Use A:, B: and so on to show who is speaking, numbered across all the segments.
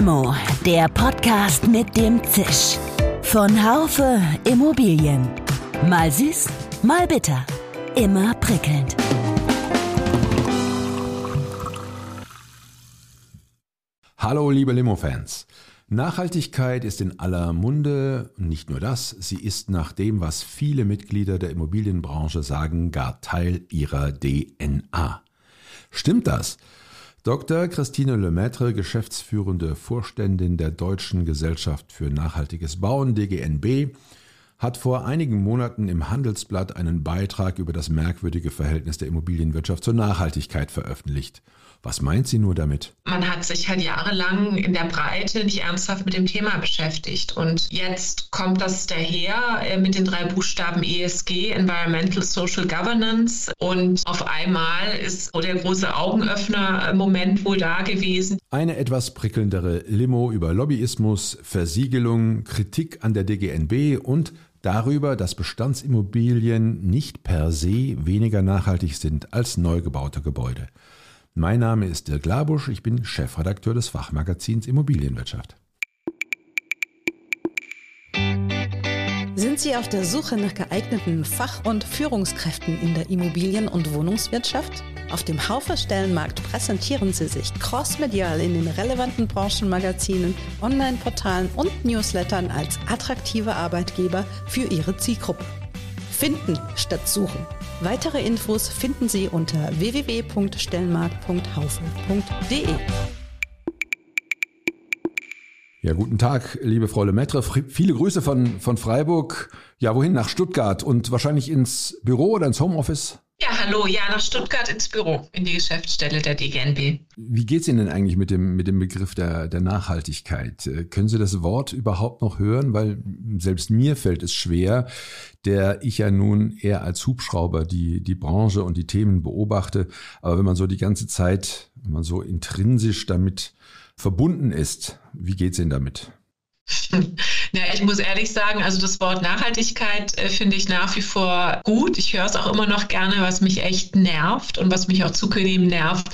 A: Limo, der Podcast mit dem Zisch. Von Haufe Immobilien. Mal süß, mal bitter. Immer prickelnd.
B: Hallo, liebe Limo-Fans. Nachhaltigkeit ist in aller Munde. Nicht nur das, sie ist nach dem, was viele Mitglieder der Immobilienbranche sagen, gar Teil ihrer DNA. Stimmt das? Dr. Christine Lemaitre, geschäftsführende Vorständin der Deutschen Gesellschaft für nachhaltiges Bauen, DGNB, hat vor einigen Monaten im Handelsblatt einen Beitrag über das merkwürdige Verhältnis der Immobilienwirtschaft zur Nachhaltigkeit veröffentlicht. Was meint sie nur damit?
C: Man hat sich halt jahrelang in der Breite nicht ernsthaft mit dem Thema beschäftigt. Und jetzt kommt das daher äh, mit den drei Buchstaben ESG, Environmental Social Governance. Und auf einmal ist der große Augenöffner-Moment wohl da gewesen.
B: Eine etwas prickelndere Limo über Lobbyismus, Versiegelung, Kritik an der DGNB und darüber, dass Bestandsimmobilien nicht per se weniger nachhaltig sind als neu gebaute Gebäude. Mein Name ist Dirk Labusch, ich bin Chefredakteur des Fachmagazins Immobilienwirtschaft.
D: Sind Sie auf der Suche nach geeigneten Fach- und Führungskräften in der Immobilien- und Wohnungswirtschaft? Auf dem Haufer Stellenmarkt präsentieren Sie sich crossmedial in den relevanten Branchenmagazinen, Online-Portalen und Newslettern als attraktive Arbeitgeber für Ihre Zielgruppe. Finden statt suchen. Weitere Infos finden Sie unter www.stellenmarkt.haufen.de.
B: Ja, guten Tag, liebe Frau Lemaitre. Viele Grüße von, von Freiburg. Ja, wohin? Nach Stuttgart und wahrscheinlich ins Büro oder ins Homeoffice?
C: Ja, hallo, ja, nach Stuttgart ins Büro, in die Geschäftsstelle der DGNB.
B: Wie geht's Ihnen denn eigentlich mit dem, mit dem Begriff der, der Nachhaltigkeit? Äh, können Sie das Wort überhaupt noch hören? Weil selbst mir fällt es schwer, der ich ja nun eher als Hubschrauber die, die Branche und die Themen beobachte. Aber wenn man so die ganze Zeit, wenn man so intrinsisch damit verbunden ist, wie geht's Ihnen damit?
C: Ja, ich muss ehrlich sagen, also das Wort Nachhaltigkeit äh, finde ich nach wie vor gut. Ich höre es auch immer noch gerne, was mich echt nervt und was mich auch zunehmend nervt,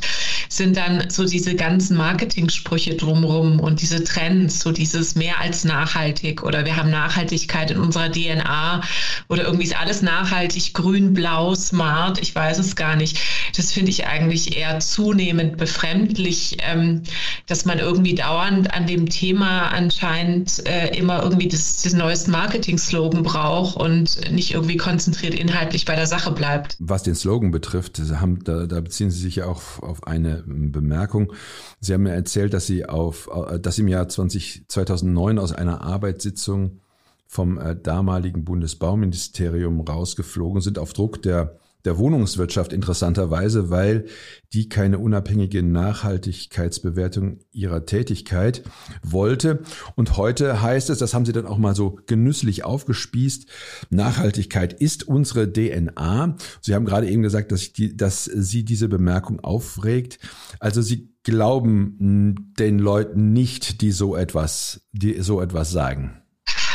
C: sind dann so diese ganzen Marketingsprüche drumherum und diese Trends, so dieses mehr als nachhaltig oder wir haben Nachhaltigkeit in unserer DNA oder irgendwie ist alles nachhaltig, grün, blau, smart, ich weiß es gar nicht. Das finde ich eigentlich eher zunehmend befremdlich, ähm, dass man irgendwie dauernd an dem Thema anscheinend äh, immer irgendwie das, das neueste Marketing-Slogan braucht und nicht irgendwie konzentriert inhaltlich bei der Sache bleibt.
B: Was den Slogan betrifft, haben, da, da beziehen Sie sich ja auch auf eine Bemerkung. Sie haben mir erzählt, dass Sie auf, äh, dass im Jahr 20, 2009 aus einer Arbeitssitzung vom äh, damaligen Bundesbauministerium rausgeflogen sind auf Druck der der Wohnungswirtschaft interessanterweise, weil die keine unabhängige Nachhaltigkeitsbewertung ihrer Tätigkeit wollte. Und heute heißt es, das haben sie dann auch mal so genüsslich aufgespießt, Nachhaltigkeit ist unsere DNA. Sie haben gerade eben gesagt, dass, die, dass sie diese Bemerkung aufregt. Also sie glauben den Leuten nicht, die so etwas, die so etwas sagen.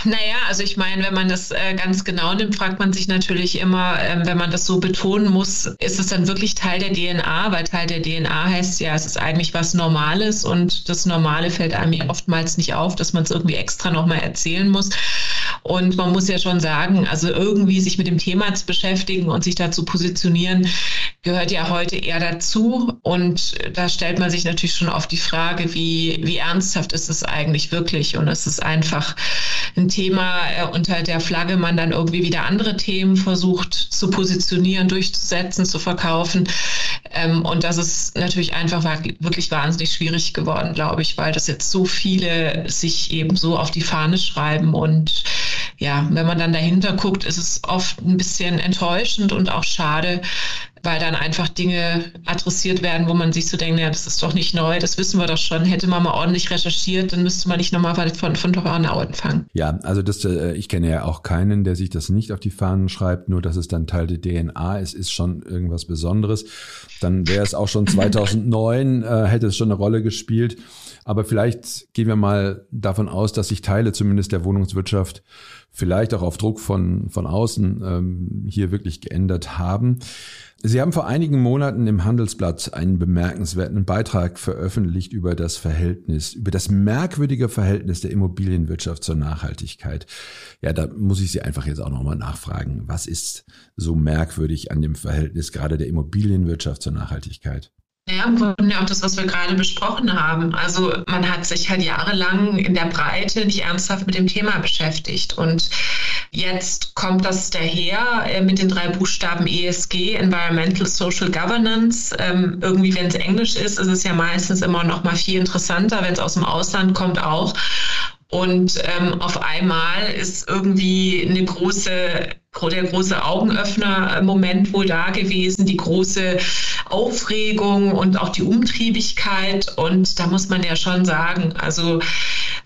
C: Naja, also ich meine, wenn man das äh, ganz genau nimmt, fragt man sich natürlich immer, ähm, wenn man das so betonen muss, ist es dann wirklich Teil der DNA? Weil Teil der DNA heißt ja, es ist eigentlich was Normales und das Normale fällt einem ja oftmals nicht auf, dass man es irgendwie extra nochmal erzählen muss. Und man muss ja schon sagen, also irgendwie sich mit dem Thema zu beschäftigen und sich dazu positionieren, gehört ja heute eher dazu. Und da stellt man sich natürlich schon oft die Frage, wie, wie ernsthaft ist es eigentlich wirklich? Und es ist einfach ein Thema, äh, unter der Flagge man dann irgendwie wieder andere Themen versucht zu positionieren, durchzusetzen, zu verkaufen. Ähm, und das ist natürlich einfach wirklich wahnsinnig schwierig geworden, glaube ich, weil das jetzt so viele sich eben so auf die Fahne schreiben und ja, wenn man dann dahinter guckt, ist es oft ein bisschen enttäuschend und auch schade, weil dann einfach Dinge adressiert werden, wo man sich so denkt, ja, das ist doch nicht neu, das wissen wir doch schon. Hätte man mal ordentlich recherchiert, dann müsste man nicht nochmal von, von vorne anfangen.
B: Ja, also das, äh, ich kenne ja auch keinen, der sich das nicht auf die Fahnen schreibt, nur dass es dann Teil der DNA ist, ist schon irgendwas Besonderes. Dann wäre es auch schon 2009, äh, hätte es schon eine Rolle gespielt. Aber vielleicht gehen wir mal davon aus, dass sich Teile zumindest der Wohnungswirtschaft vielleicht auch auf Druck von, von außen ähm, hier wirklich geändert haben. Sie haben vor einigen Monaten im Handelsblatt einen bemerkenswerten Beitrag veröffentlicht über das Verhältnis, über das merkwürdige Verhältnis der Immobilienwirtschaft zur Nachhaltigkeit. Ja, da muss ich Sie einfach jetzt auch nochmal nachfragen. Was ist so merkwürdig an dem Verhältnis gerade der Immobilienwirtschaft zur Nachhaltigkeit?
C: Ja, im Grunde auch das, was wir gerade besprochen haben. Also man hat sich halt jahrelang in der Breite nicht ernsthaft mit dem Thema beschäftigt. Und jetzt kommt das daher äh, mit den drei Buchstaben ESG, Environmental Social Governance. Ähm, irgendwie, wenn es Englisch ist, ist es ja meistens immer noch mal viel interessanter. Wenn es aus dem Ausland kommt, auch. Und ähm, auf einmal ist irgendwie eine große, der große Augenöffner-Moment wohl da gewesen, die große Aufregung und auch die Umtriebigkeit. Und da muss man ja schon sagen, also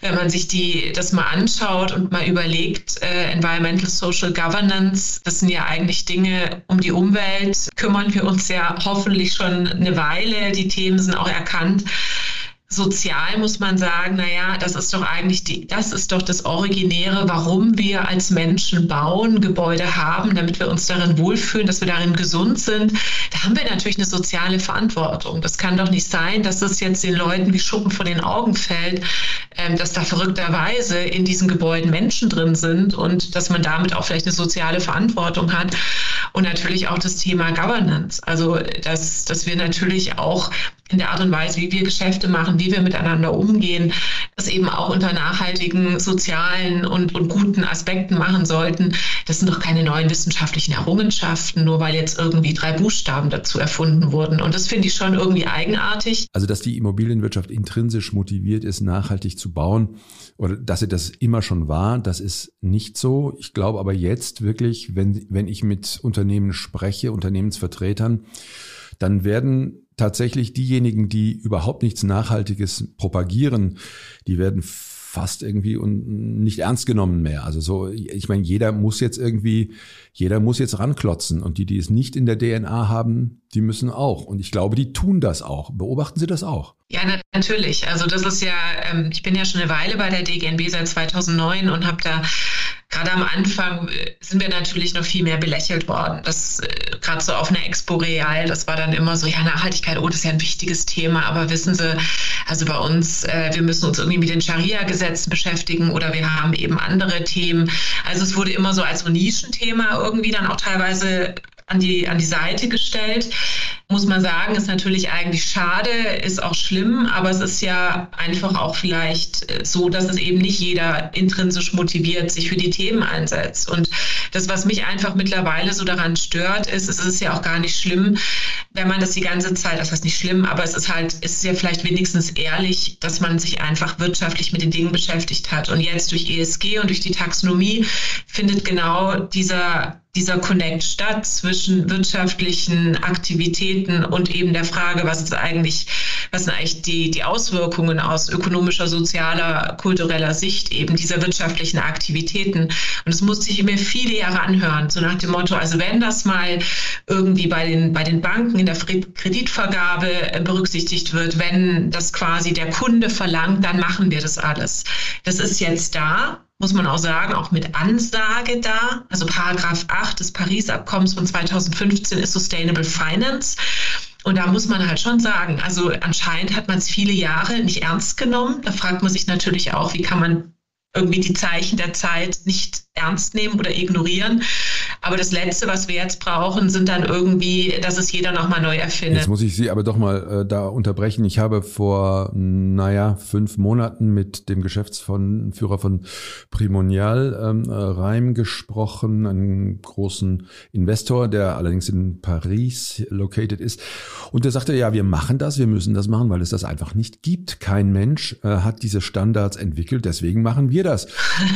C: wenn man sich die, das mal anschaut und mal überlegt, äh, Environmental Social Governance, das sind ja eigentlich Dinge um die Umwelt, kümmern wir uns ja hoffentlich schon eine Weile. Die Themen sind auch erkannt sozial muss man sagen, naja, das ist doch eigentlich die, das ist doch das Originäre, warum wir als Menschen bauen, Gebäude haben, damit wir uns darin wohlfühlen, dass wir darin gesund sind. Da haben wir natürlich eine soziale Verantwortung. Das kann doch nicht sein, dass es jetzt den Leuten wie Schuppen von den Augen fällt, ähm, dass da verrückterweise in diesen Gebäuden Menschen drin sind und dass man damit auch vielleicht eine soziale Verantwortung hat. Und natürlich auch das Thema Governance. Also, dass, dass wir natürlich auch in der Art und Weise, wie wir Geschäfte machen, wie wir miteinander umgehen, das eben auch unter nachhaltigen, sozialen und, und guten Aspekten machen sollten. Das sind doch keine neuen wissenschaftlichen Errungenschaften, nur weil jetzt irgendwie drei Buchstaben dazu erfunden wurden. Und das finde ich schon irgendwie eigenartig.
B: Also, dass die Immobilienwirtschaft intrinsisch motiviert ist, nachhaltig zu bauen oder dass sie das immer schon war, das ist nicht so. Ich glaube aber jetzt wirklich, wenn, wenn ich mit Unternehmen spreche, Unternehmensvertretern, dann werden tatsächlich diejenigen, die überhaupt nichts Nachhaltiges propagieren, die werden fast irgendwie und nicht ernst genommen mehr. Also so, ich meine, jeder muss jetzt irgendwie, jeder muss jetzt ranklotzen und die, die es nicht in der DNA haben, die müssen auch. Und ich glaube, die tun das auch. Beobachten Sie das auch?
C: Ja, natürlich. Also das ist ja, ähm, ich bin ja schon eine Weile bei der DGNB seit 2009 und habe da gerade am Anfang äh, sind wir natürlich noch viel mehr belächelt worden. Das äh, gerade so auf einer Expo Real, das war dann immer so, ja, Nachhaltigkeit, oh, das ist ja ein wichtiges Thema, aber wissen Sie, also bei uns, äh, wir müssen uns irgendwie mit den Scharia-Gesetzen beschäftigen oder wir haben eben andere Themen. Also es wurde immer so als so Nischenthema irgendwie dann auch teilweise an die, an die Seite gestellt. Muss man sagen, ist natürlich eigentlich schade, ist auch schlimm, aber es ist ja einfach auch vielleicht äh, so, dass es eben nicht jeder intrinsisch motiviert sich für die Themen einsetzt. Und das, was mich einfach mittlerweile so daran stört, ist, es ist ja auch gar nicht schlimm, wenn man das die ganze Zeit, das ist nicht schlimm, aber es ist halt, es ist ja vielleicht wenigstens ehrlich, dass man sich einfach wirtschaftlich mit den Dingen beschäftigt hat. Und jetzt durch ESG und durch die Taxonomie findet genau dieser dieser Connect statt zwischen wirtschaftlichen Aktivitäten und eben der Frage, was ist eigentlich, was sind eigentlich die, die Auswirkungen aus ökonomischer, sozialer, kultureller Sicht eben dieser wirtschaftlichen Aktivitäten. Und es musste ich mir viele Jahre anhören, so nach dem Motto, also wenn das mal irgendwie bei den, bei den Banken in der Kreditvergabe äh, berücksichtigt wird, wenn das quasi der Kunde verlangt, dann machen wir das alles. Das ist jetzt da muss man auch sagen, auch mit Ansage da. Also Paragraph 8 des Paris-Abkommens von 2015 ist Sustainable Finance. Und da muss man halt schon sagen, also anscheinend hat man es viele Jahre nicht ernst genommen. Da fragt man sich natürlich auch, wie kann man irgendwie die Zeichen der Zeit nicht ernst nehmen oder ignorieren. Aber das Letzte, was wir jetzt brauchen, sind dann irgendwie, dass es jeder nochmal neu erfindet.
B: Jetzt muss ich Sie aber doch mal äh, da unterbrechen. Ich habe vor, naja, fünf Monaten mit dem Geschäftsführer von Primonial ähm, Reim gesprochen, einem großen Investor, der allerdings in Paris located ist. Und der sagte, ja, wir machen das, wir müssen das machen, weil es das einfach nicht gibt. Kein Mensch äh, hat diese Standards entwickelt, deswegen machen wir das.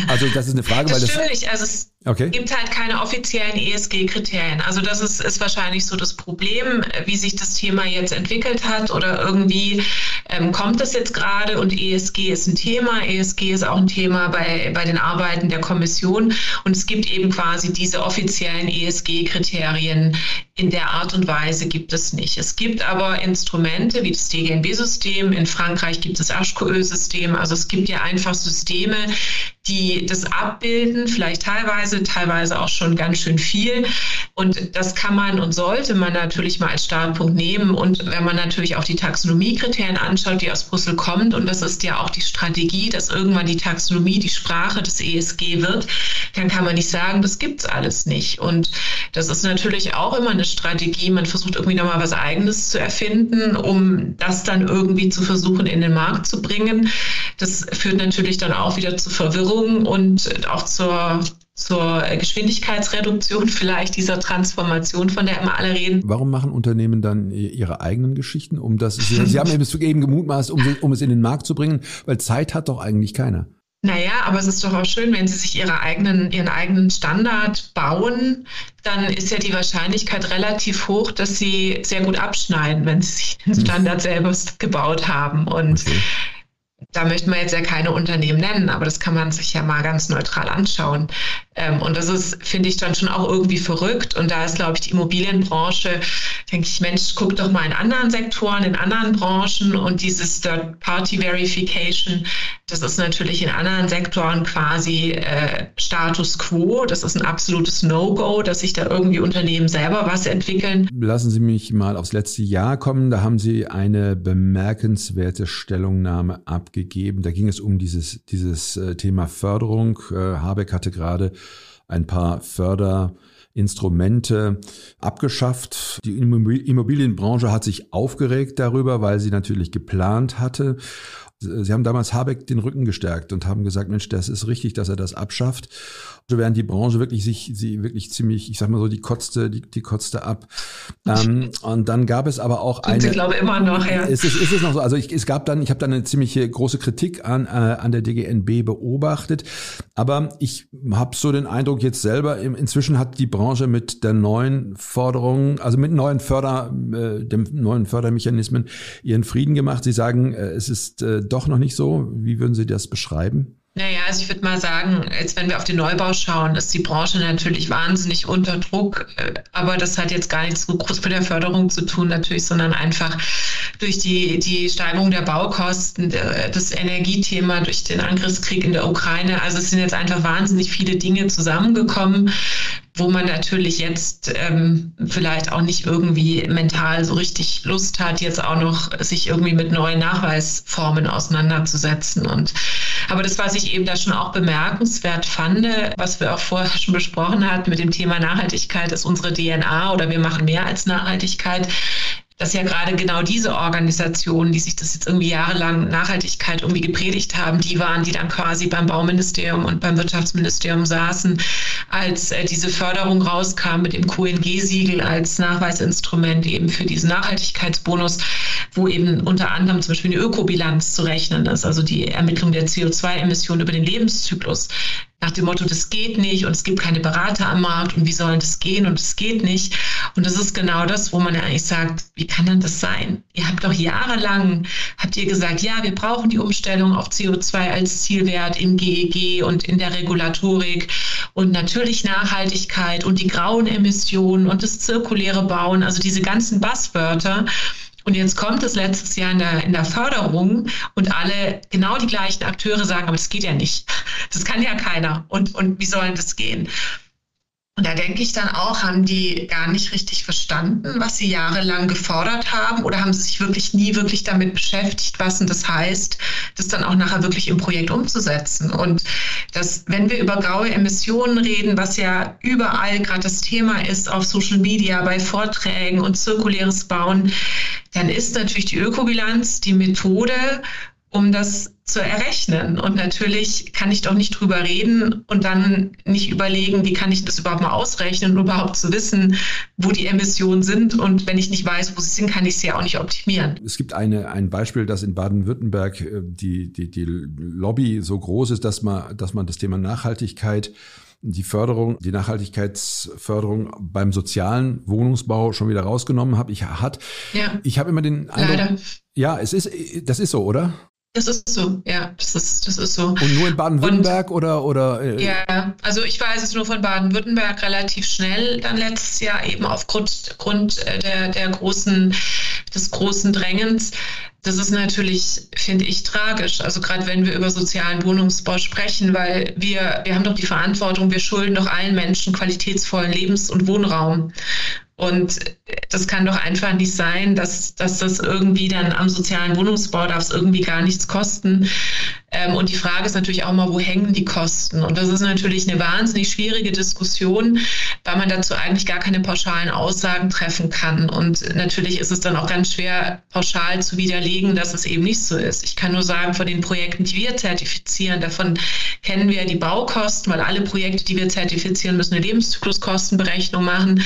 B: Also das ist eine Frage,
C: das
B: weil
C: das natürlich. Also es okay. gibt halt keine offiziellen ESG-Kriterien. Also das ist, ist wahrscheinlich so das Problem, wie sich das Thema jetzt entwickelt hat oder irgendwie ähm, kommt es jetzt gerade und ESG ist ein Thema. ESG ist auch ein Thema bei, bei den Arbeiten der Kommission und es gibt eben quasi diese offiziellen ESG-Kriterien in der Art und Weise gibt es nicht. Es gibt aber Instrumente wie das DGNB-System. In Frankreich gibt es Ashko-Öl-System. Also es gibt ja einfach Systeme, die das abbilden vielleicht teilweise, teilweise auch schon ganz schön viel. Und das kann man und sollte man natürlich mal als Startpunkt nehmen. Und wenn man natürlich auch die Taxonomiekriterien anschaut, die aus Brüssel kommt, und das ist ja auch die Strategie, dass irgendwann die Taxonomie die Sprache des ESG wird, dann kann man nicht sagen, das gibt's alles nicht. Und das ist natürlich auch immer eine Strategie. Man versucht irgendwie nochmal was Eigenes zu erfinden, um das dann irgendwie zu versuchen, in den Markt zu bringen. Das führt natürlich dann auch wieder zu Verwirrung und auch zur zur Geschwindigkeitsreduktion vielleicht dieser Transformation, von der immer alle reden.
B: Warum machen Unternehmen dann ihre eigenen Geschichten, um das, Sie, Sie haben eben gemutmaßt, um, um es in den Markt zu bringen, weil Zeit hat doch eigentlich keiner.
C: Naja, aber es ist doch auch schön, wenn Sie sich ihre eigenen, Ihren eigenen Standard bauen, dann ist ja die Wahrscheinlichkeit relativ hoch, dass Sie sehr gut abschneiden, wenn Sie sich den Standard selber gebaut haben. Und okay da möchten wir jetzt ja keine Unternehmen nennen, aber das kann man sich ja mal ganz neutral anschauen. Ähm, und das ist, finde ich, dann schon auch irgendwie verrückt. Und da ist, glaube ich, die Immobilienbranche, denke ich, Mensch, guck doch mal in anderen Sektoren, in anderen Branchen und dieses Third-Party-Verification, das ist natürlich in anderen Sektoren quasi äh, Status quo. Das ist ein absolutes No-Go, dass sich da irgendwie Unternehmen selber was entwickeln.
B: Lassen Sie mich mal aufs letzte Jahr kommen. Da haben Sie eine bemerkenswerte Stellungnahme abgegeben gegeben. Da ging es um dieses, dieses äh, Thema Förderung. Äh, Habeck hatte gerade ein paar Förderinstrumente abgeschafft. Die Immobilienbranche hat sich aufgeregt darüber, weil sie natürlich geplant hatte. Sie haben damals Habeck den Rücken gestärkt und haben gesagt, Mensch, das ist richtig, dass er das abschafft während die Branche wirklich sich, sie wirklich ziemlich, ich sag mal so, die kotzte, die, die kotzte ab. Ähm, und dann gab es aber auch eine.
C: Ich glaube immer noch, ja.
B: Ist es, ist es noch so? Also ich, es gab dann, ich habe dann eine ziemliche große Kritik an, äh, an der DGNB beobachtet. Aber ich habe so den Eindruck jetzt selber, inzwischen hat die Branche mit der neuen Forderung, also mit neuen Förder, äh, dem neuen Fördermechanismen ihren Frieden gemacht. Sie sagen, äh, es ist äh, doch noch nicht so. Wie würden Sie das beschreiben?
C: Naja, also ich würde mal sagen, jetzt wenn wir auf den Neubau schauen, ist die Branche natürlich wahnsinnig unter Druck. Äh, aber das hat jetzt gar nichts so groß mit der Förderung zu tun natürlich, sondern einfach durch die, die Steigerung der Baukosten, das Energiethema, durch den Angriffskrieg in der Ukraine. Also es sind jetzt einfach wahnsinnig viele Dinge zusammengekommen, wo man natürlich jetzt ähm, vielleicht auch nicht irgendwie mental so richtig Lust hat, jetzt auch noch sich irgendwie mit neuen Nachweisformen auseinanderzusetzen. Und aber das, was ich eben da schon auch bemerkenswert fand, was wir auch vorher schon besprochen hatten mit dem Thema Nachhaltigkeit, ist unsere DNA oder wir machen mehr als Nachhaltigkeit dass ja gerade genau diese Organisationen, die sich das jetzt irgendwie jahrelang Nachhaltigkeit irgendwie gepredigt haben, die waren, die dann quasi beim Bauministerium und beim Wirtschaftsministerium saßen, als äh, diese Förderung rauskam mit dem QNG-Siegel als Nachweisinstrument eben für diesen Nachhaltigkeitsbonus, wo eben unter anderem zum Beispiel eine Ökobilanz zu rechnen ist, also die Ermittlung der CO2-Emissionen über den Lebenszyklus nach dem Motto, das geht nicht und es gibt keine Berater am Markt und wie soll das gehen und es geht nicht. Und das ist genau das, wo man eigentlich sagt, wie kann denn das sein? Ihr habt doch jahrelang, habt ihr gesagt, ja, wir brauchen die Umstellung auf CO2 als Zielwert im GEG e und in der Regulatorik und natürlich Nachhaltigkeit und die grauen Emissionen und das zirkuläre Bauen, also diese ganzen Buzzwörter. Und jetzt kommt es letztes Jahr in der, in der Förderung und alle genau die gleichen Akteure sagen, aber das geht ja nicht. Das kann ja keiner. Und, und wie soll das gehen? Und da denke ich dann auch, haben die gar nicht richtig verstanden, was sie jahrelang gefordert haben oder haben sie sich wirklich nie wirklich damit beschäftigt, was denn das heißt, das dann auch nachher wirklich im Projekt umzusetzen. Und das, wenn wir über graue Emissionen reden, was ja überall gerade das Thema ist auf Social Media, bei Vorträgen und zirkuläres Bauen, dann ist natürlich die Ökobilanz die Methode, um das zu errechnen. Und natürlich kann ich doch nicht drüber reden und dann nicht überlegen, wie kann ich das überhaupt mal ausrechnen, um überhaupt zu wissen, wo die Emissionen sind. Und wenn ich nicht weiß, wo sie sind, kann ich sie ja auch nicht optimieren.
B: Es gibt eine, ein Beispiel, dass in Baden-Württemberg äh, die, die, die Lobby so groß ist, dass man, dass man das Thema Nachhaltigkeit die Förderung, die Nachhaltigkeitsförderung beim sozialen Wohnungsbau schon wieder rausgenommen habe. Ich hat, ja. ich habe immer den Eindruck, Leider. ja, es ist, das ist so, oder?
C: Das ist so, ja, das ist, das ist so.
B: Und nur in Baden-Württemberg oder, oder?
C: Äh, ja, also ich weiß es nur von Baden-Württemberg relativ schnell dann letztes Jahr eben aufgrund Grund äh, der, der großen des großen Drängens. Das ist natürlich, finde ich, tragisch. Also gerade wenn wir über sozialen Wohnungsbau sprechen, weil wir, wir haben doch die Verantwortung, wir schulden doch allen Menschen qualitätsvollen Lebens- und Wohnraum. Und das kann doch einfach nicht sein, dass, dass das irgendwie dann am sozialen Wohnungsbau darf es irgendwie gar nichts kosten. Ähm, und die Frage ist natürlich auch mal, wo hängen die Kosten? Und das ist natürlich eine wahnsinnig schwierige Diskussion, weil man dazu eigentlich gar keine pauschalen Aussagen treffen kann. Und natürlich ist es dann auch ganz schwer, pauschal zu widerlegen, dass es eben nicht so ist. Ich kann nur sagen, von den Projekten, die wir zertifizieren, davon kennen wir die Baukosten, weil alle Projekte, die wir zertifizieren, müssen eine Lebenszykluskostenberechnung machen.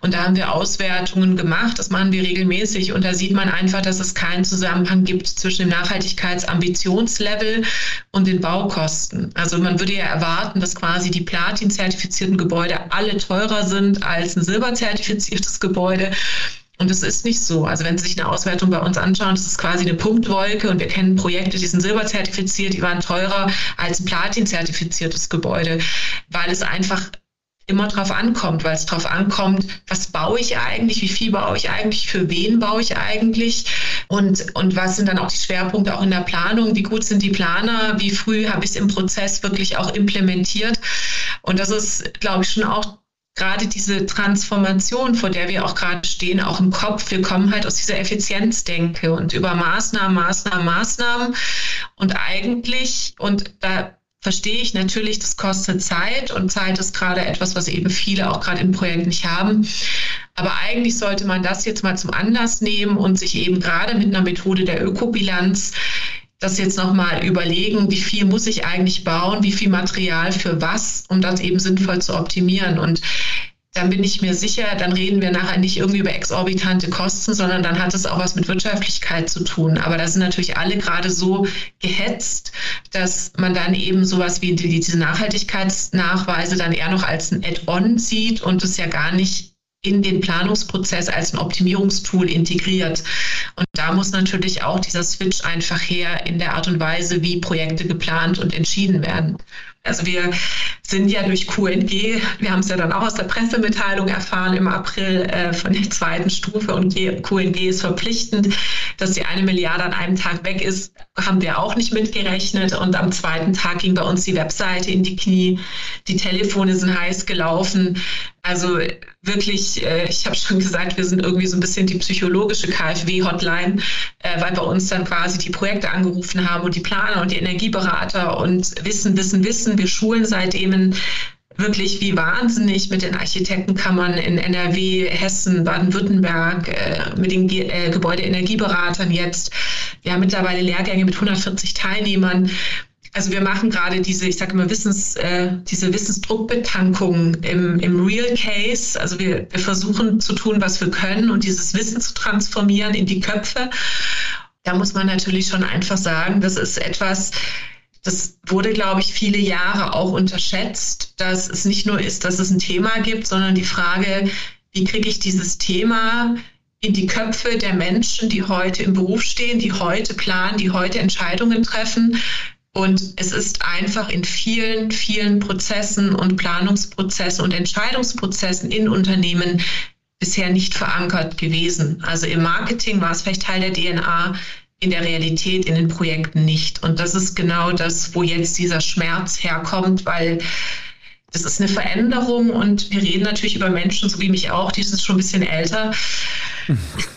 C: Und da haben wir Auswertungen gemacht. Das machen wir regelmäßig. Und da sieht man einfach, dass es keinen Zusammenhang gibt zwischen dem Nachhaltigkeitsambitionslevel und den Baukosten. Also man würde ja erwarten, dass quasi die Platin-zertifizierten Gebäude alle teurer sind als ein Silber-zertifiziertes Gebäude. Und es ist nicht so. Also wenn Sie sich eine Auswertung bei uns anschauen, das ist quasi eine Punktwolke und wir kennen Projekte, die sind silberzertifiziert, die waren teurer als ein Platin-zertifiziertes Gebäude, weil es einfach immer drauf ankommt, weil es drauf ankommt, was baue ich eigentlich, wie viel baue ich eigentlich, für wen baue ich eigentlich und, und was sind dann auch die Schwerpunkte auch in der Planung, wie gut sind die Planer, wie früh habe ich es im Prozess wirklich auch implementiert. Und das ist, glaube ich, schon auch gerade diese Transformation, vor der wir auch gerade stehen, auch im Kopf. Wir kommen halt aus dieser Effizienzdenke und über Maßnahmen, Maßnahmen, Maßnahmen. Und eigentlich, und da verstehe ich natürlich, das kostet Zeit und Zeit ist gerade etwas, was eben viele auch gerade im Projekt nicht haben. Aber eigentlich sollte man das jetzt mal zum Anlass nehmen und sich eben gerade mit einer Methode der Ökobilanz das jetzt nochmal überlegen, wie viel muss ich eigentlich bauen, wie viel Material für was, um das eben sinnvoll zu optimieren. Und dann bin ich mir sicher, dann reden wir nachher nicht irgendwie über exorbitante Kosten, sondern dann hat es auch was mit Wirtschaftlichkeit zu tun. Aber da sind natürlich alle gerade so gehetzt, dass man dann eben sowas wie diese Nachhaltigkeitsnachweise dann eher noch als ein Add-on sieht und es ja gar nicht in den Planungsprozess als ein Optimierungstool integriert. Und da muss natürlich auch dieser Switch einfach her in der Art und Weise, wie Projekte geplant und entschieden werden. Also wir sind ja durch QNG, wir haben es ja dann auch aus der Pressemitteilung erfahren im April äh, von der zweiten Stufe und QNG ist verpflichtend, dass die eine Milliarde an einem Tag weg ist, haben wir auch nicht mitgerechnet. Und am zweiten Tag ging bei uns die Webseite in die Knie, die Telefone sind heiß gelaufen. Also wirklich, äh, ich habe schon gesagt, wir sind irgendwie so ein bisschen die psychologische KfW-Hotline, äh, weil bei uns dann quasi die Projekte angerufen haben und die Planer und die Energieberater und wissen, wissen, wissen. Wir schulen seitdem wirklich wie wahnsinnig mit den Architektenkammern in NRW, Hessen, Baden-Württemberg, äh, mit den Gebäudeenergieberatern jetzt. Wir haben mittlerweile Lehrgänge mit 140 Teilnehmern. Also wir machen gerade diese, ich sage immer Wissens, äh, diese Wissensdruckbetankung im, im Real Case. Also wir, wir versuchen zu tun, was wir können und dieses Wissen zu transformieren in die Köpfe. Da muss man natürlich schon einfach sagen, das ist etwas, das wurde, glaube ich, viele Jahre auch unterschätzt, dass es nicht nur ist, dass es ein Thema gibt, sondern die Frage, wie kriege ich dieses Thema in die Köpfe der Menschen, die heute im Beruf stehen, die heute planen, die heute Entscheidungen treffen, und es ist einfach in vielen, vielen Prozessen und Planungsprozessen und Entscheidungsprozessen in Unternehmen bisher nicht verankert gewesen. Also im Marketing war es vielleicht Teil der DNA, in der Realität, in den Projekten nicht. Und das ist genau das, wo jetzt dieser Schmerz herkommt, weil das ist eine Veränderung und wir reden natürlich über Menschen, so wie mich auch, die sind schon ein bisschen älter.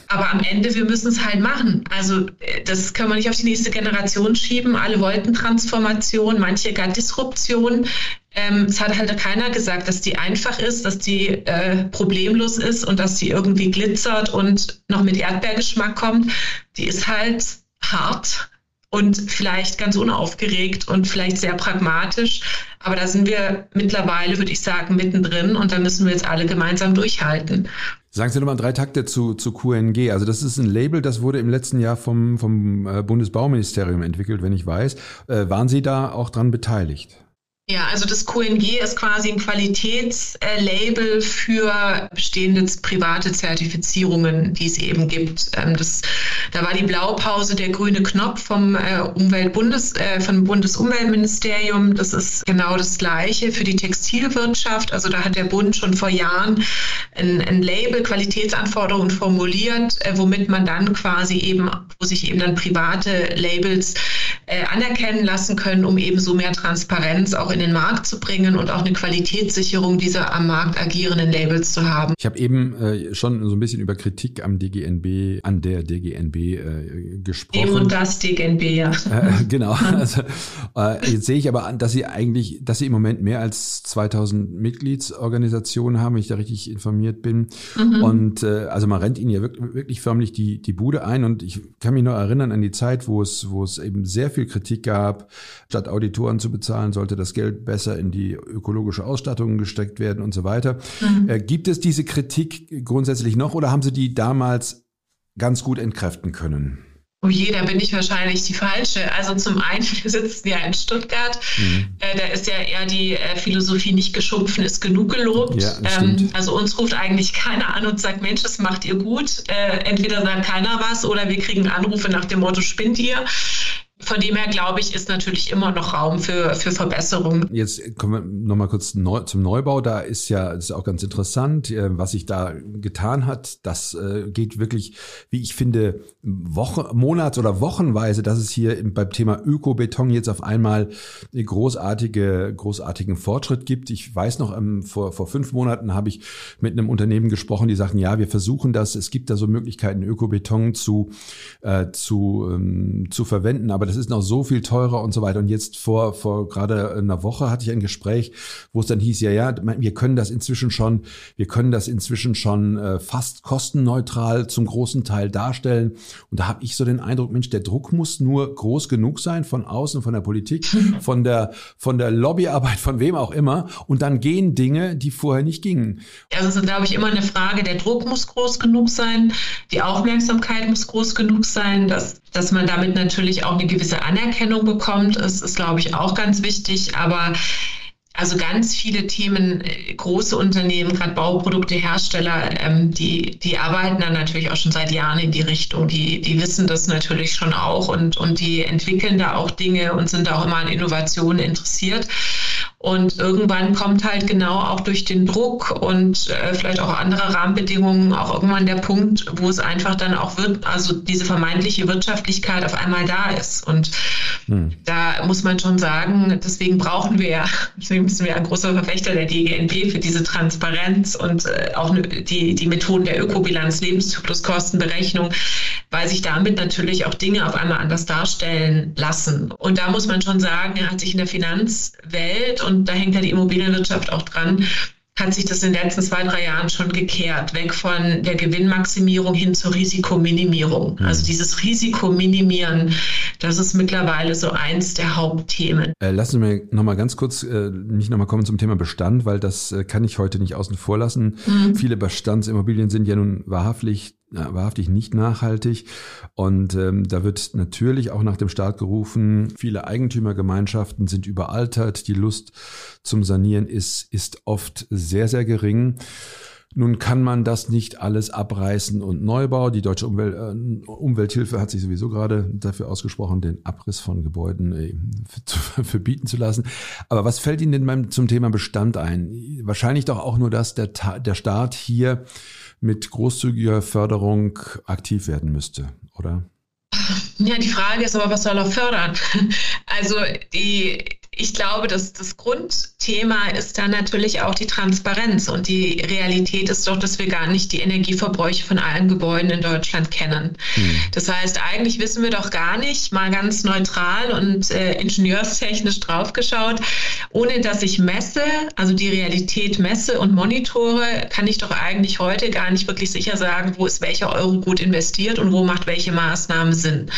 C: Aber am Ende, wir müssen es halt machen. Also äh, das können wir nicht auf die nächste Generation schieben. Alle wollten Transformation, manche gar Disruption. Ähm, es hat halt keiner gesagt, dass die einfach ist, dass die äh, problemlos ist und dass die irgendwie glitzert und noch mit Erdbeergeschmack kommt. Die ist halt hart und vielleicht ganz unaufgeregt und vielleicht sehr pragmatisch. Aber da sind wir mittlerweile, würde ich sagen, mittendrin und da müssen wir jetzt alle gemeinsam durchhalten.
B: Sagen Sie nochmal drei Takte zu, zu QNG. Also das ist ein Label, das wurde im letzten Jahr vom, vom äh, Bundesbauministerium entwickelt, wenn ich weiß. Äh, waren Sie da auch dran beteiligt?
C: Ja, also das QNG ist quasi ein Qualitätslabel für bestehende private Zertifizierungen, die es eben gibt. Ähm, das, da war die Blaupause der grüne Knopf vom äh, Umweltbundes, äh, vom Bundesumweltministerium. Das ist genau das Gleiche für die Textilwirtschaft. Also da hat der Bund schon vor Jahren ein, ein Label, Qualitätsanforderungen formuliert, äh, womit man dann quasi eben, wo sich eben dann private Labels anerkennen lassen können, um eben so mehr Transparenz auch in den Markt zu bringen und auch eine Qualitätssicherung dieser am Markt agierenden Labels zu haben.
B: Ich habe eben äh, schon so ein bisschen über Kritik am DGNB, an der DGNB äh, gesprochen. Dem
C: und das DGNB, ja.
B: Äh, genau. Also, äh, jetzt sehe ich aber an, dass Sie eigentlich, dass Sie im Moment mehr als 2000 Mitgliedsorganisationen haben, wenn ich da richtig informiert bin. Mhm. Und äh, also man rennt Ihnen ja wirklich, wirklich förmlich die, die Bude ein. Und ich kann mich noch erinnern an die Zeit, wo es, wo es eben sehr viel Kritik gab, statt Auditoren zu bezahlen, sollte das Geld Geld besser in die ökologische Ausstattung gesteckt werden und so weiter. Mhm. Äh, gibt es diese Kritik grundsätzlich noch oder haben Sie die damals ganz gut entkräften können?
C: Oh je, da bin ich wahrscheinlich die Falsche. Also zum einen, wir sitzen ja in Stuttgart. Mhm. Äh, da ist ja eher die äh, Philosophie nicht geschumpfen, ist genug gelobt. Ja, ähm, also uns ruft eigentlich keiner an und sagt, Mensch, das macht ihr gut. Äh, entweder sagt keiner was oder wir kriegen Anrufe nach dem Motto, spinnt ihr. Von dem her, glaube ich, ist natürlich immer noch Raum für, für Verbesserungen.
B: Jetzt kommen wir nochmal kurz neu, zum Neubau. Da ist ja, das ist auch ganz interessant, äh, was sich da getan hat. Das äh, geht wirklich, wie ich finde, Wochen, Monats- oder Wochenweise, dass es hier beim Thema Ökobeton jetzt auf einmal großartige, großartigen Fortschritt gibt. Ich weiß noch, ähm, vor, vor fünf Monaten habe ich mit einem Unternehmen gesprochen, die sagten, ja, wir versuchen das. Es gibt da so Möglichkeiten, Ökobeton zu, äh, zu, ähm, zu verwenden. Aber das ist noch so viel teurer und so weiter. Und jetzt vor, vor gerade einer Woche hatte ich ein Gespräch, wo es dann hieß, ja, ja, wir können das inzwischen schon, wir können das inzwischen schon äh, fast kostenneutral zum großen Teil darstellen. Und da habe ich so den Eindruck, Mensch, der Druck muss nur groß genug sein von außen, von der Politik, von der, von der Lobbyarbeit, von wem auch immer. Und dann gehen Dinge, die vorher nicht gingen.
C: Also es ist, glaube ich, immer eine Frage, der Druck muss groß genug sein, die Aufmerksamkeit muss groß genug sein, dass, dass man damit natürlich auch eine gewisse Anerkennung bekommt, ist, ist glaube ich, auch ganz wichtig. Aber also ganz viele Themen, äh, große Unternehmen, gerade Bauproduktehersteller, ähm, die, die arbeiten dann natürlich auch schon seit Jahren in die Richtung. Die, die wissen das natürlich schon auch und, und die entwickeln da auch Dinge und sind auch immer an Innovationen interessiert. Und irgendwann kommt halt genau auch durch den Druck und äh, vielleicht auch andere Rahmenbedingungen auch irgendwann der Punkt, wo es einfach dann auch wird, also diese vermeintliche Wirtschaftlichkeit auf einmal da ist. Und hm. da muss man schon sagen, deswegen brauchen wir ja, deswegen müssen wir ein großer Verfechter der DGNB für diese Transparenz und äh, auch die, die Methoden der Ökobilanz, Lebenszykluskostenberechnung, weil sich damit natürlich auch Dinge auf einmal anders darstellen lassen. Und da muss man schon sagen, er hat sich in der Finanzwelt und da hängt ja die Immobilienwirtschaft auch dran, hat sich das in den letzten zwei, drei Jahren schon gekehrt, weg von der Gewinnmaximierung hin zur Risikominimierung. Mhm. Also dieses Risikominimieren, das ist mittlerweile so eins der Hauptthemen.
B: Äh, lassen Sie mir nochmal ganz kurz, äh, nicht nochmal kommen zum Thema Bestand, weil das äh, kann ich heute nicht außen vor lassen. Mhm. Viele Bestandsimmobilien sind ja nun wahrhaftig wahrhaftig nicht nachhaltig. Und ähm, da wird natürlich auch nach dem Staat gerufen, viele Eigentümergemeinschaften sind überaltert, die Lust zum Sanieren ist, ist oft sehr, sehr gering. Nun kann man das nicht alles abreißen und Neubau. Die deutsche Umwelt, äh, Umwelthilfe hat sich sowieso gerade dafür ausgesprochen, den Abriss von Gebäuden äh, zu, verbieten zu lassen. Aber was fällt Ihnen denn beim, zum Thema Bestand ein? Wahrscheinlich doch auch nur, dass der, der Staat hier mit großzügiger Förderung aktiv werden müsste, oder?
C: Ja, die Frage ist aber, was soll er fördern? Also die ich glaube, dass das Grundthema ist dann natürlich auch die Transparenz. Und die Realität ist doch, dass wir gar nicht die Energieverbräuche von allen Gebäuden in Deutschland kennen. Hm. Das heißt, eigentlich wissen wir doch gar nicht, mal ganz neutral und äh, ingenieurstechnisch draufgeschaut, ohne dass ich messe, also die Realität messe und monitore, kann ich doch eigentlich heute gar nicht wirklich sicher sagen, wo ist welcher Euro gut investiert und wo macht welche Maßnahmen Sinn.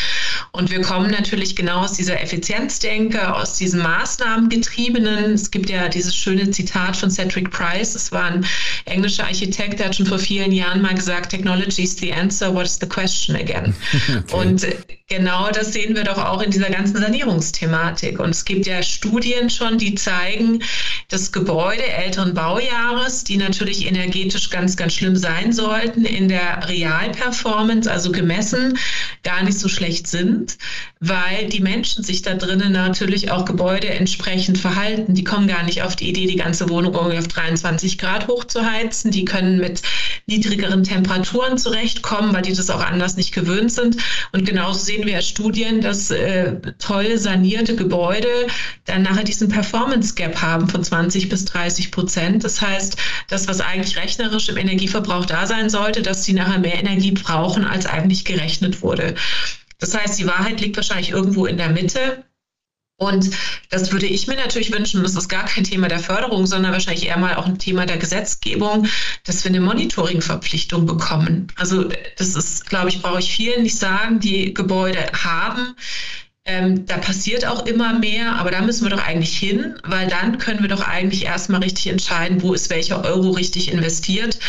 C: Und wir kommen natürlich genau aus dieser Effizienzdenke, aus diesem Maß Maßnahmengetriebenen. Es gibt ja dieses schöne Zitat von Cedric Price. Es war ein englischer Architekt, der hat schon vor vielen Jahren mal gesagt, Technology is the answer, what is the question again? Okay. Und genau das sehen wir doch auch in dieser ganzen Sanierungsthematik. Und es gibt ja Studien schon, die zeigen, dass Gebäude älteren Baujahres, die natürlich energetisch ganz, ganz schlimm sein sollten, in der Realperformance, also gemessen, gar nicht so schlecht sind, weil die Menschen sich da drinnen natürlich auch Gebäude entsprechend verhalten. Die kommen gar nicht auf die Idee, die ganze Wohnung irgendwie auf 23 Grad hochzuheizen. Die können mit niedrigeren Temperaturen zurechtkommen, weil die das auch anders nicht gewöhnt sind. Und genauso sehen wir Studien, dass äh, toll sanierte Gebäude dann nachher diesen Performance Gap haben von 20 bis 30 Prozent. Das heißt, das, was eigentlich rechnerisch im Energieverbrauch da sein sollte, dass sie nachher mehr Energie brauchen, als eigentlich gerechnet wurde. Das heißt, die Wahrheit liegt wahrscheinlich irgendwo in der Mitte. Und das würde ich mir natürlich wünschen, das ist gar kein Thema der Förderung, sondern wahrscheinlich eher mal auch ein Thema der Gesetzgebung, dass wir eine Monitoring-Verpflichtung bekommen. Also das ist, glaube ich, brauche ich vielen nicht sagen, die Gebäude haben. Ähm, da passiert auch immer mehr, aber da müssen wir doch eigentlich hin, weil dann können wir doch eigentlich erstmal richtig entscheiden, wo ist welcher Euro richtig investiert.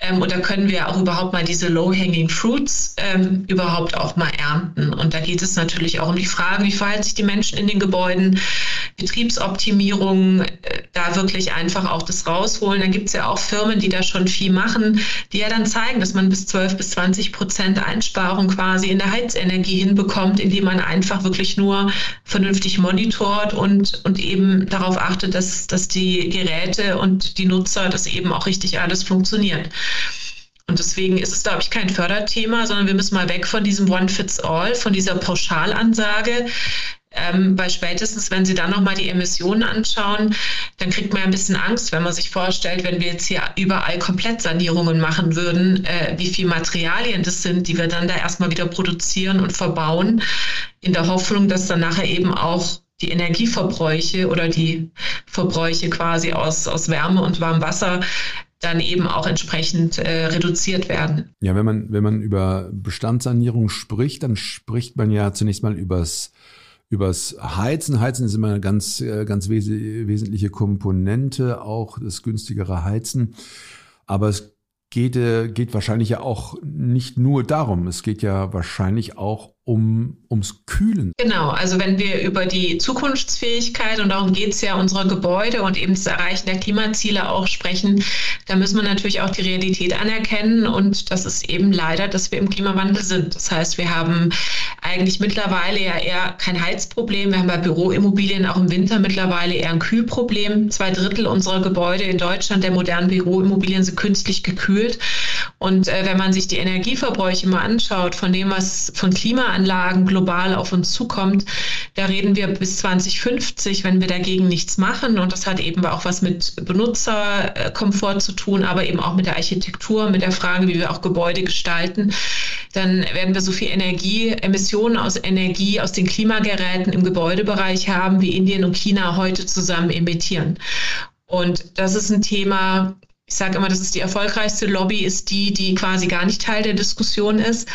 C: Ähm, und da können wir auch überhaupt mal diese low-hanging fruits ähm, überhaupt auch mal ernten. Und da geht es natürlich auch um die Frage, wie verhalten sich die Menschen in den Gebäuden, Betriebsoptimierung, äh, da wirklich einfach auch das rausholen. Dann gibt es ja auch Firmen, die da schon viel machen, die ja dann zeigen, dass man bis 12 bis 20 Prozent Einsparung quasi in der Heizenergie hinbekommt, indem man einfach wirklich nur vernünftig monitort und, und eben darauf achtet, dass, dass die Geräte und die Nutzer, das eben auch richtig alles funktioniert. Und deswegen ist es, glaube ich, kein Förderthema, sondern wir müssen mal weg von diesem One-Fits-All, von dieser Pauschalansage. Ähm, weil spätestens, wenn Sie dann nochmal die Emissionen anschauen, dann kriegt man ein bisschen Angst, wenn man sich vorstellt, wenn wir jetzt hier überall Komplettsanierungen machen würden, äh, wie viel Materialien das sind, die wir dann da erstmal wieder produzieren und verbauen, in der Hoffnung, dass dann nachher eben auch die Energieverbräuche oder die Verbräuche quasi aus, aus Wärme und warmem Wasser dann eben auch entsprechend äh, reduziert werden.
B: Ja, wenn man, wenn man über Bestandssanierung spricht, dann spricht man ja zunächst mal übers, übers Heizen. Heizen ist immer eine ganz, äh, ganz wes wesentliche Komponente, auch das günstigere Heizen. Aber es geht, äh, geht wahrscheinlich ja auch nicht nur darum. Es geht ja wahrscheinlich auch um, ums Kühlen.
C: Genau, also wenn wir über die Zukunftsfähigkeit und darum geht es ja unserer Gebäude und eben das Erreichen der Klimaziele auch sprechen, da müssen wir natürlich auch die Realität anerkennen und das ist eben leider, dass wir im Klimawandel sind. Das heißt, wir haben eigentlich mittlerweile ja eher kein Heizproblem. Wir haben bei Büroimmobilien auch im Winter mittlerweile eher ein Kühlproblem. Zwei Drittel unserer Gebäude in Deutschland der modernen Büroimmobilien sind künstlich gekühlt. Und äh, wenn man sich die Energieverbräuche mal anschaut, von dem, was von Klima Klimaanlagen global auf uns zukommt. Da reden wir bis 2050, wenn wir dagegen nichts machen. Und das hat eben auch was mit Benutzerkomfort zu tun, aber eben auch mit der Architektur, mit der Frage, wie wir auch Gebäude gestalten. Dann werden wir so viel Energie, Emissionen aus Energie aus den Klimageräten im Gebäudebereich haben, wie Indien und China heute zusammen emittieren. Und das ist ein Thema, ich sage immer, das ist die erfolgreichste Lobby, ist die, die quasi gar nicht Teil der Diskussion ist.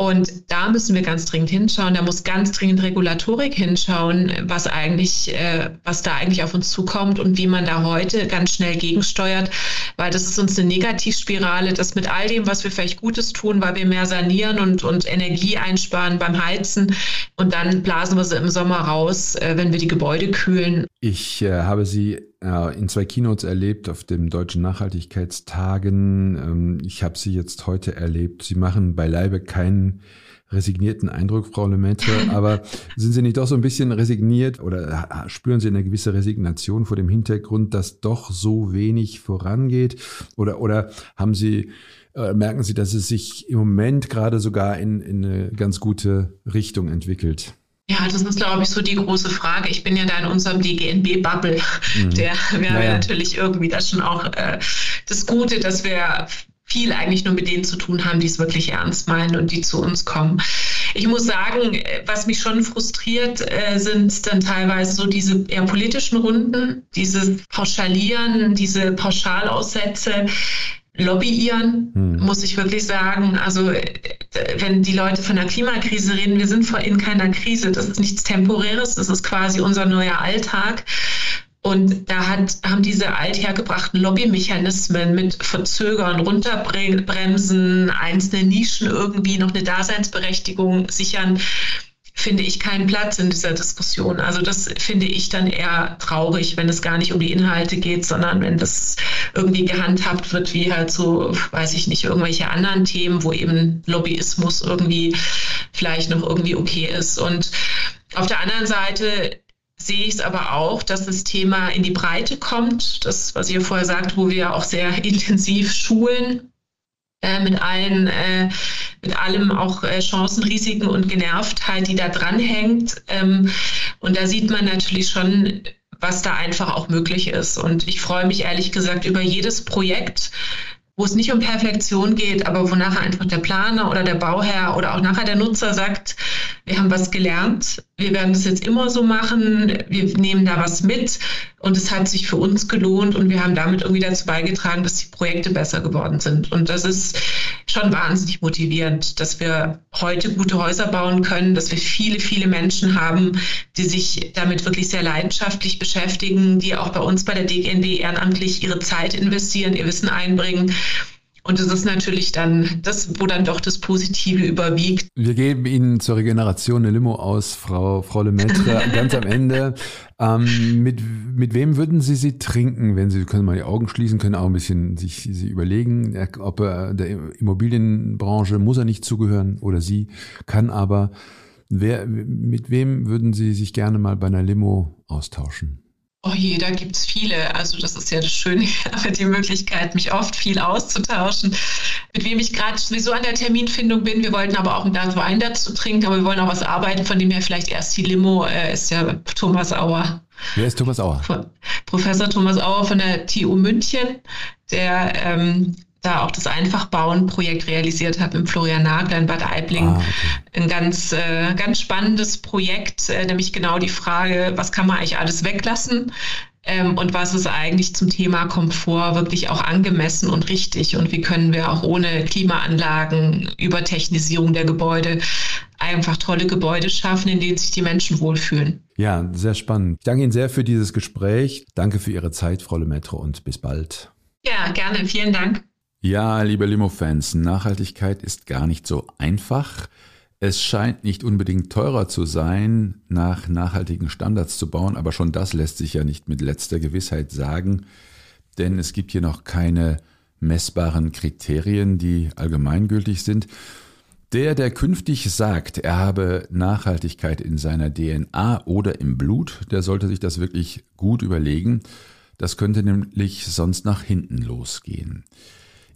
C: Und da müssen wir ganz dringend hinschauen. Da muss ganz dringend Regulatorik hinschauen, was eigentlich, äh, was da eigentlich auf uns zukommt und wie man da heute ganz schnell gegensteuert, weil das ist uns eine Negativspirale, dass mit all dem, was wir vielleicht Gutes tun, weil wir mehr sanieren und, und Energie einsparen beim Heizen und dann blasen wir sie im Sommer raus, äh, wenn wir die Gebäude kühlen.
B: Ich äh, habe Sie äh, in zwei Keynotes erlebt auf dem Deutschen Nachhaltigkeitstagen. Ähm, ich habe Sie jetzt heute erlebt. Sie machen beileibe keinen resignierten Eindruck, Frau Lemaitre, aber sind Sie nicht doch so ein bisschen resigniert oder spüren Sie eine gewisse Resignation vor dem Hintergrund, dass doch so wenig vorangeht? Oder, oder haben Sie, äh, merken Sie, dass es sich im Moment gerade sogar in, in eine ganz gute Richtung entwickelt?
C: Ja, das ist, glaube ich, so die große Frage. Ich bin ja da in unserem DGNB-Bubble. Mhm. Der, wir naja. haben ja natürlich irgendwie das schon auch äh, das Gute, dass wir viel eigentlich nur mit denen zu tun haben, die es wirklich ernst meinen und die zu uns kommen. Ich muss sagen, was mich schon frustriert, äh, sind dann teilweise so diese eher politischen Runden, dieses Pauschalieren, diese Pauschalaussätze lobbyieren, hm. muss ich wirklich sagen. Also äh, wenn die Leute von der Klimakrise reden, wir sind in keiner Krise. Das ist nichts Temporäres, das ist quasi unser neuer Alltag. Und da hat, haben diese althergebrachten Lobbymechanismen mit Verzögern, Runterbremsen, einzelne Nischen irgendwie noch eine Daseinsberechtigung sichern, finde ich keinen Platz in dieser Diskussion. Also das finde ich dann eher traurig, wenn es gar nicht um die Inhalte geht, sondern wenn das irgendwie gehandhabt wird wie halt so, weiß ich nicht, irgendwelche anderen Themen, wo eben Lobbyismus irgendwie vielleicht noch irgendwie okay ist. Und auf der anderen Seite sehe ich es aber auch, dass das Thema in die Breite kommt. Das, was ihr vorher sagt, wo wir auch sehr intensiv schulen, äh, mit allen, äh, mit allem auch äh, Chancen, Risiken und Genervtheit, die da dranhängt. Ähm, und da sieht man natürlich schon, was da einfach auch möglich ist. Und ich freue mich ehrlich gesagt über jedes Projekt, wo es nicht um Perfektion geht, aber wo nachher einfach der Planer oder der Bauherr oder auch nachher der Nutzer sagt, wir haben was gelernt, wir werden das jetzt immer so machen, wir nehmen da was mit und es hat sich für uns gelohnt und wir haben damit irgendwie dazu beigetragen, dass die Projekte besser geworden sind. Und das ist schon wahnsinnig motivierend, dass wir heute gute Häuser bauen können, dass wir viele, viele Menschen haben, die sich damit wirklich sehr leidenschaftlich beschäftigen, die auch bei uns bei der DGNB ehrenamtlich ihre Zeit investieren, ihr Wissen einbringen und es ist natürlich dann das, wo dann doch das Positive überwiegt.
B: Wir geben Ihnen zur Regeneration eine Limo aus, Frau, Frau Lemaitre, ganz am Ende. Ähm, mit, mit wem würden Sie sie trinken, wenn Sie, können mal die Augen schließen, können auch ein bisschen sich sie überlegen, ob er der Immobilienbranche muss er nicht zugehören oder sie, kann aber. Wer, mit wem würden Sie sich gerne mal bei einer Limo austauschen?
C: Oh je, da gibt es viele. Also das ist ja das Schöne, ich habe die Möglichkeit, mich oft viel auszutauschen. Mit wem ich gerade sowieso an der Terminfindung bin. Wir wollten aber auch ein Glas Wein dazu trinken, aber wir wollen auch was arbeiten, von dem her vielleicht erst die Limo äh, ist ja Thomas Auer.
B: Wer ist Thomas Auer?
C: Professor Thomas Auer von der TU München, der ähm, da auch das Einfachbauen-Projekt realisiert habe im Florian Nagler in Bad Aibling. Ah, okay. Ein ganz, äh, ganz spannendes Projekt, äh, nämlich genau die Frage, was kann man eigentlich alles weglassen? Ähm, und was ist eigentlich zum Thema Komfort wirklich auch angemessen und richtig? Und wie können wir auch ohne Klimaanlagen, über Technisierung der Gebäude einfach tolle Gebäude schaffen, in denen sich die Menschen wohlfühlen?
B: Ja, sehr spannend. Ich danke Ihnen sehr für dieses Gespräch. Danke für Ihre Zeit, Frau Lemaitre, und bis bald.
C: Ja, gerne. Vielen Dank.
B: Ja, liebe Limo-Fans, Nachhaltigkeit ist gar nicht so einfach. Es scheint nicht unbedingt teurer zu sein, nach nachhaltigen Standards zu bauen, aber schon das lässt sich ja nicht mit letzter Gewissheit sagen, denn es gibt hier noch keine messbaren Kriterien, die allgemeingültig sind. Der, der künftig sagt, er habe Nachhaltigkeit in seiner DNA oder im Blut, der sollte sich das wirklich gut überlegen. Das könnte nämlich sonst nach hinten losgehen.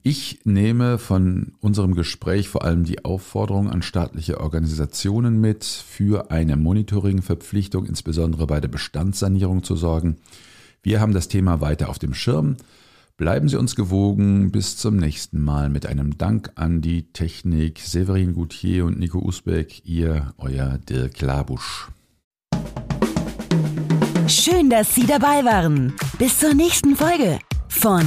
B: Ich nehme von unserem Gespräch vor allem die Aufforderung an staatliche Organisationen mit, für eine Monitoring-Verpflichtung insbesondere bei der Bestandssanierung zu sorgen. Wir haben das Thema weiter auf dem Schirm. Bleiben Sie uns gewogen. Bis zum nächsten Mal mit einem Dank an die Technik Severin Goutier und Nico Usbeck. Ihr, euer Dirk Labusch.
A: Schön, dass Sie dabei waren. Bis zur nächsten Folge von